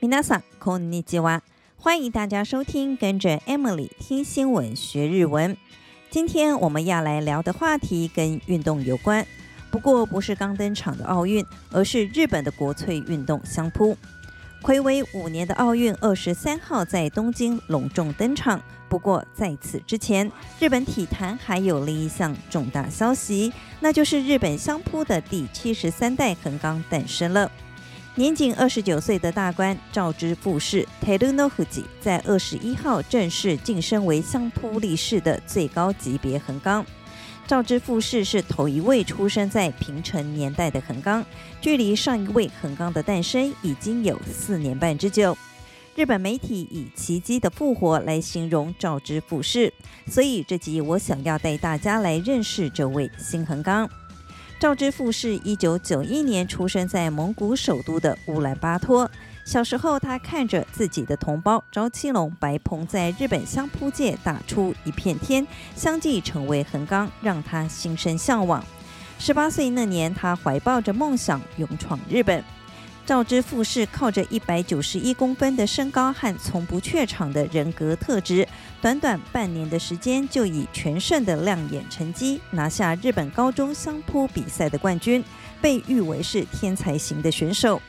皆さんこんにちは，欢迎大家收听，跟着 Emily 听新闻学日文。今天我们要来聊的话题跟运动有关，不过不是刚登场的奥运，而是日本的国粹运动相扑。暌违五年的奥运，二十三号在东京隆重登场。不过在此之前，日本体坛还有另一项重大消息，那就是日本相扑的第七十三代横纲诞生了。 年仅二十九岁的大官赵之富士 （Teruno Fuji） 在二十一号正式晋升为相扑力士的最高级别横纲。赵之富士是头一位出生在平成年代的横纲，距离上一位横纲的诞生已经有四年半之久。日本媒体以“奇迹的复活”来形容赵之富士，所以这集我想要带大家来认识这位新横纲。赵之富是一九九一年出生在蒙古首都的乌兰巴托。小时候，他看着自己的同胞赵七龙、白鹏在日本相扑界打出一片天，相继成为横纲，让他心生向往。十八岁那年，他怀抱着梦想勇闯日本。赵之富是靠着一百九十一公分的身高和从不怯场的人格特质，短短半年的时间就以全胜的亮眼成绩拿下日本高中相扑比赛的冠军，被誉为是天才型的选手。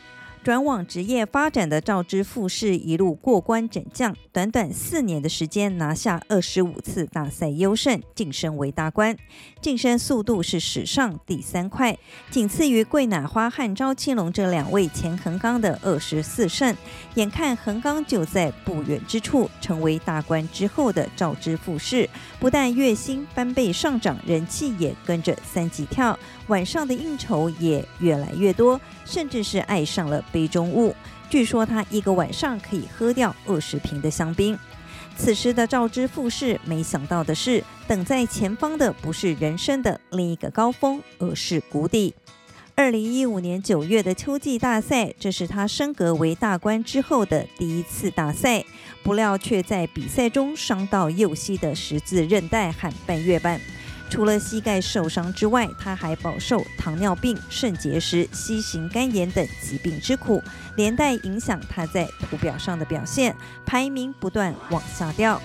转往职业发展的赵之富士一路过关斩将，短短四年的时间拿下二十五次大赛优胜，晋升为大官，晋升速度是史上第三快，仅次于桂乃花和赵青龙这两位前横纲的二十四胜。眼看横纲就在不远之处，成为大官之后的赵之富士，不但月薪翻倍上涨，人气也跟着三级跳，晚上的应酬也越来越多，甚至是爱上了。杯中物，据说他一个晚上可以喝掉二十瓶的香槟。此时的赵之富士没想到的是，等在前方的不是人生的另一个高峰，而是谷底。二零一五年九月的秋季大赛，这是他升格为大官之后的第一次大赛，不料却在比赛中伤到右膝的十字韧带和半月板。除了膝盖受伤之外，他还饱受糖尿病、肾结石、C 型肝炎等疾病之苦，连带影响他在图表上的表现，排名不断往下掉。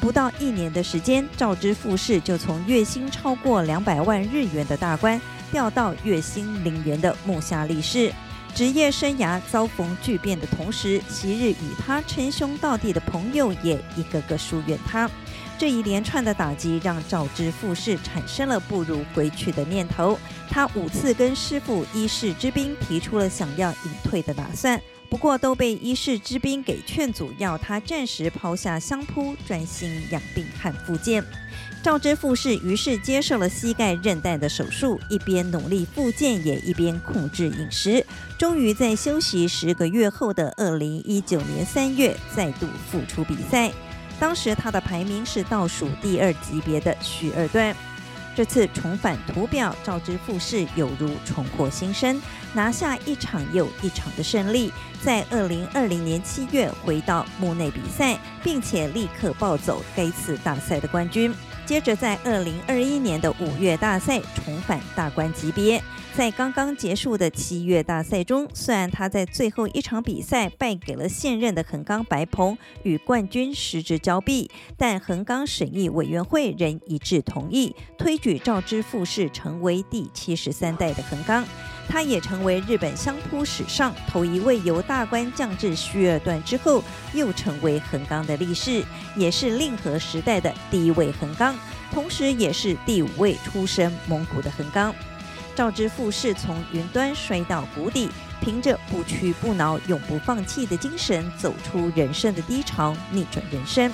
不到一年的时间，赵之富士就从月薪超过两百万日元的大官，掉到月薪零元的木下力士。职业生涯遭逢巨变的同时，昔日与他称兄道弟的朋友也一个个疏远他。这一连串的打击让赵之富士产生了不如回去的念头。他五次跟师傅一世之兵提出了想要隐退的打算，不过都被伊势之兵给劝阻，要他暂时抛下相扑，专心养病和复健。赵之富士于是接受了膝盖韧带的手术，一边努力复健，也一边控制饮食。终于在休息十个月后的二零一九年三月，再度复出比赛。当时他的排名是倒数第二级别的序二段，这次重返图表，赵之富士有如重获新生，拿下一场又一场的胜利，在二零二零年七月回到幕内比赛，并且立刻抱走该次大赛的冠军。接着在二零二一年的五月大赛重返大关级别，在刚刚结束的七月大赛中，虽然他在最后一场比赛败给了现任的横纲白鹏，与冠军失之交臂，但横纲审议委员会仍一致同意推举赵之富士成为第七十三代的横纲。他也成为日本相扑史上头一位由大官降至序二段之后又成为横纲的力士，也是令和时代的第一位横纲，同时也是第五位出身蒙古的横纲。赵之富是从云端摔到谷底，凭着不屈不挠、永不放弃的精神，走出人生的低潮，逆转人生。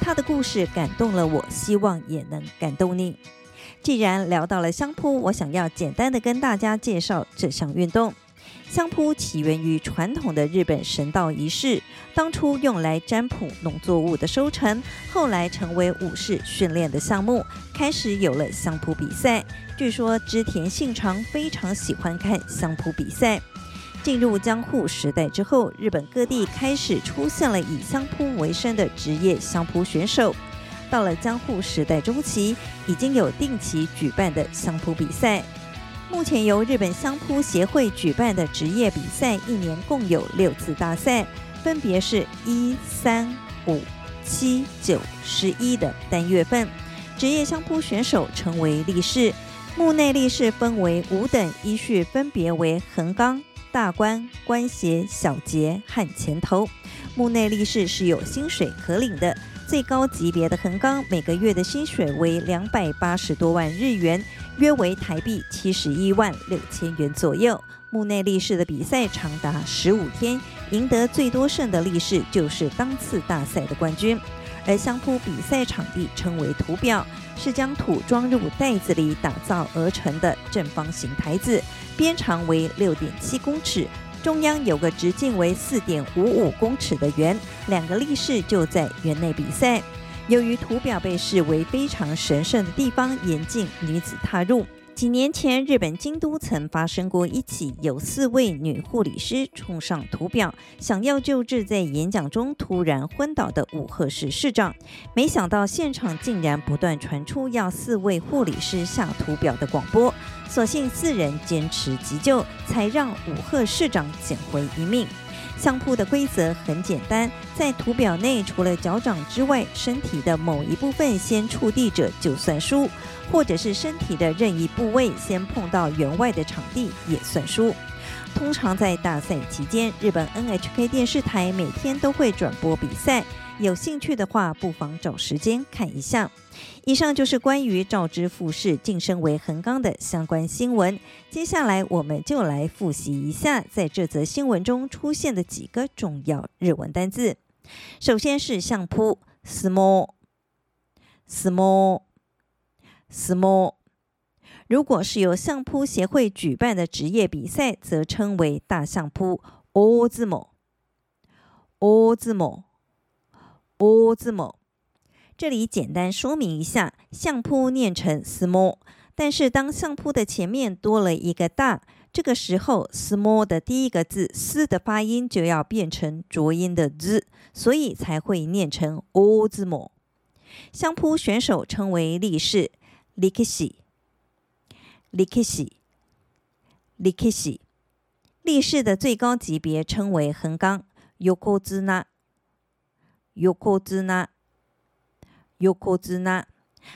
他的故事感动了我，希望也能感动你。既然聊到了相扑，我想要简单的跟大家介绍这项运动。相扑起源于传统的日本神道仪式，当初用来占卜农作物的收成，后来成为武士训练的项目，开始有了相扑比赛。据说织田信长非常喜欢看相扑比赛。进入江户时代之后，日本各地开始出现了以相扑为生的职业相扑选手。到了江户时代中期，已经有定期举办的相扑比赛。目前由日本相扑协会举办的职业比赛，一年共有六次大赛，分别是一、三、五、七、九、十一的单月份。职业相扑选手称为力士。目内力士分为五等，依序分别为横纲、大关、关节、小节和前头。目内力士是有薪水可领的，最高级别的横纲每个月的薪水为两百八十多万日元，约为台币七十一万六千元左右。目内力士的比赛长达十五天，赢得最多胜的力士就是当次大赛的冠军。而相扑比赛场地称为土表，是将土装入袋子里打造而成的正方形台子，边长为六点七公尺，中央有个直径为四点五五公尺的圆，两个力士就在圆内比赛。由于图表被视为非常神圣的地方，严禁女子踏入。几年前，日本京都曾发生过一起有四位女护理师冲上图表，想要救治在演讲中突然昏倒的武贺市市长。没想到现场竟然不断传出要四位护理师下图表的广播，所幸四人坚持急救，才让武贺市长捡回一命。相扑的规则很简单，在图表内除了脚掌之外，身体的某一部分先触地者就算输，或者是身体的任意部位先碰到员外的场地也算输。通常在大赛期间，日本 NHK 电视台每天都会转播比赛。有兴趣的话，不妨找时间看一下。以上就是关于赵之富士晋升为横纲的相关新闻。接下来，我们就来复习一下在这则新闻中出现的几个重要日文单字。首先是相扑，small，small，small。如果是由相扑协会举办的职业比赛，则称为大相扑，O 字母 O 字母。O 字母，这里简单说明一下，相扑念成 small，，但是当相扑的前面多了一个大，这个时候 small 的第一个字“斯”的发音就要变成浊音的“ z，”，所以才会念成 O 字母。相扑选手称为力士，力士，力士，力士。力士的最高级别称为横纲，横纲。yokozuna，yokozuna，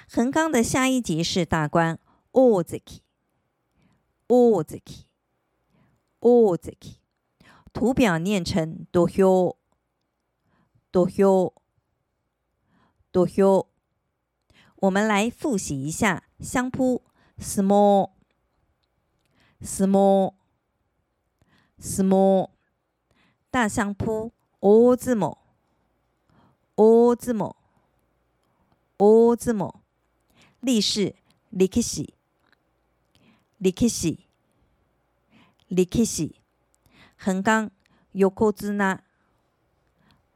横纲的下一节是大关。ozeki，ozeki，ozeki，图表念成 doyo doyo doyo。我们来复习一下相扑。small，small，small，大相扑。ozimo。扑，大相扑。大相扑，大相扑，力士，力士，力士，力士，横纲，横纲，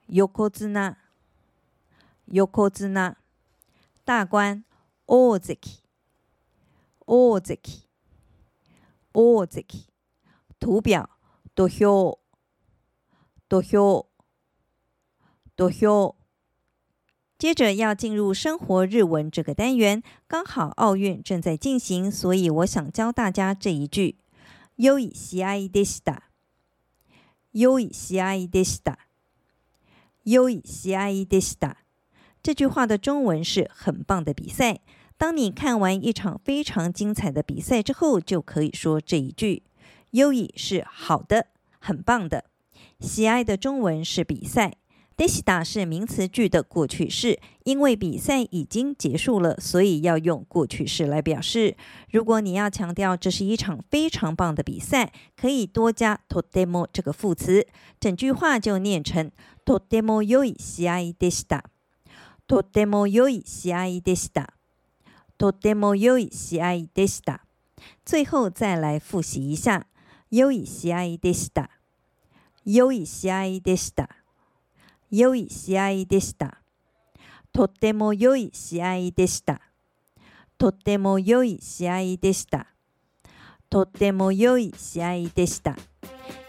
横纲，横纲，大关，大関，大関，大関，土表，土俵，土俵，土俵。接着要进入生活日文这个单元，刚好奥运正在进行，所以我想教大家这一句：良い试合でした。良い试合でした。良い试合でした。这句话的中文是很棒的比赛。当你看完一场非常精彩的比赛之后，就可以说这一句：良い是好的，很棒的。试合的中文是比赛。 でした是名词句的过去式，因为比赛已经结束了，所以要用过去式来表示。如果你要强调这是一场非常棒的比赛，可以多加とても这个副词，整句话就念成とても良い试合でした。とても良い试合でした。とても良い试合でした。最后再来复习一下，良い试合でした。 良い试合でした。とっても良い试合でした。とっても良い试合でした。とっても良い试合でした。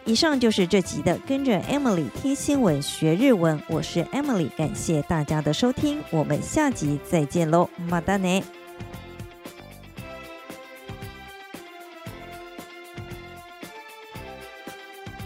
以上就是这集的跟着 Emily 听新闻学日文，我是 Emily，感谢大家的收听，我们下集再见喽，またね。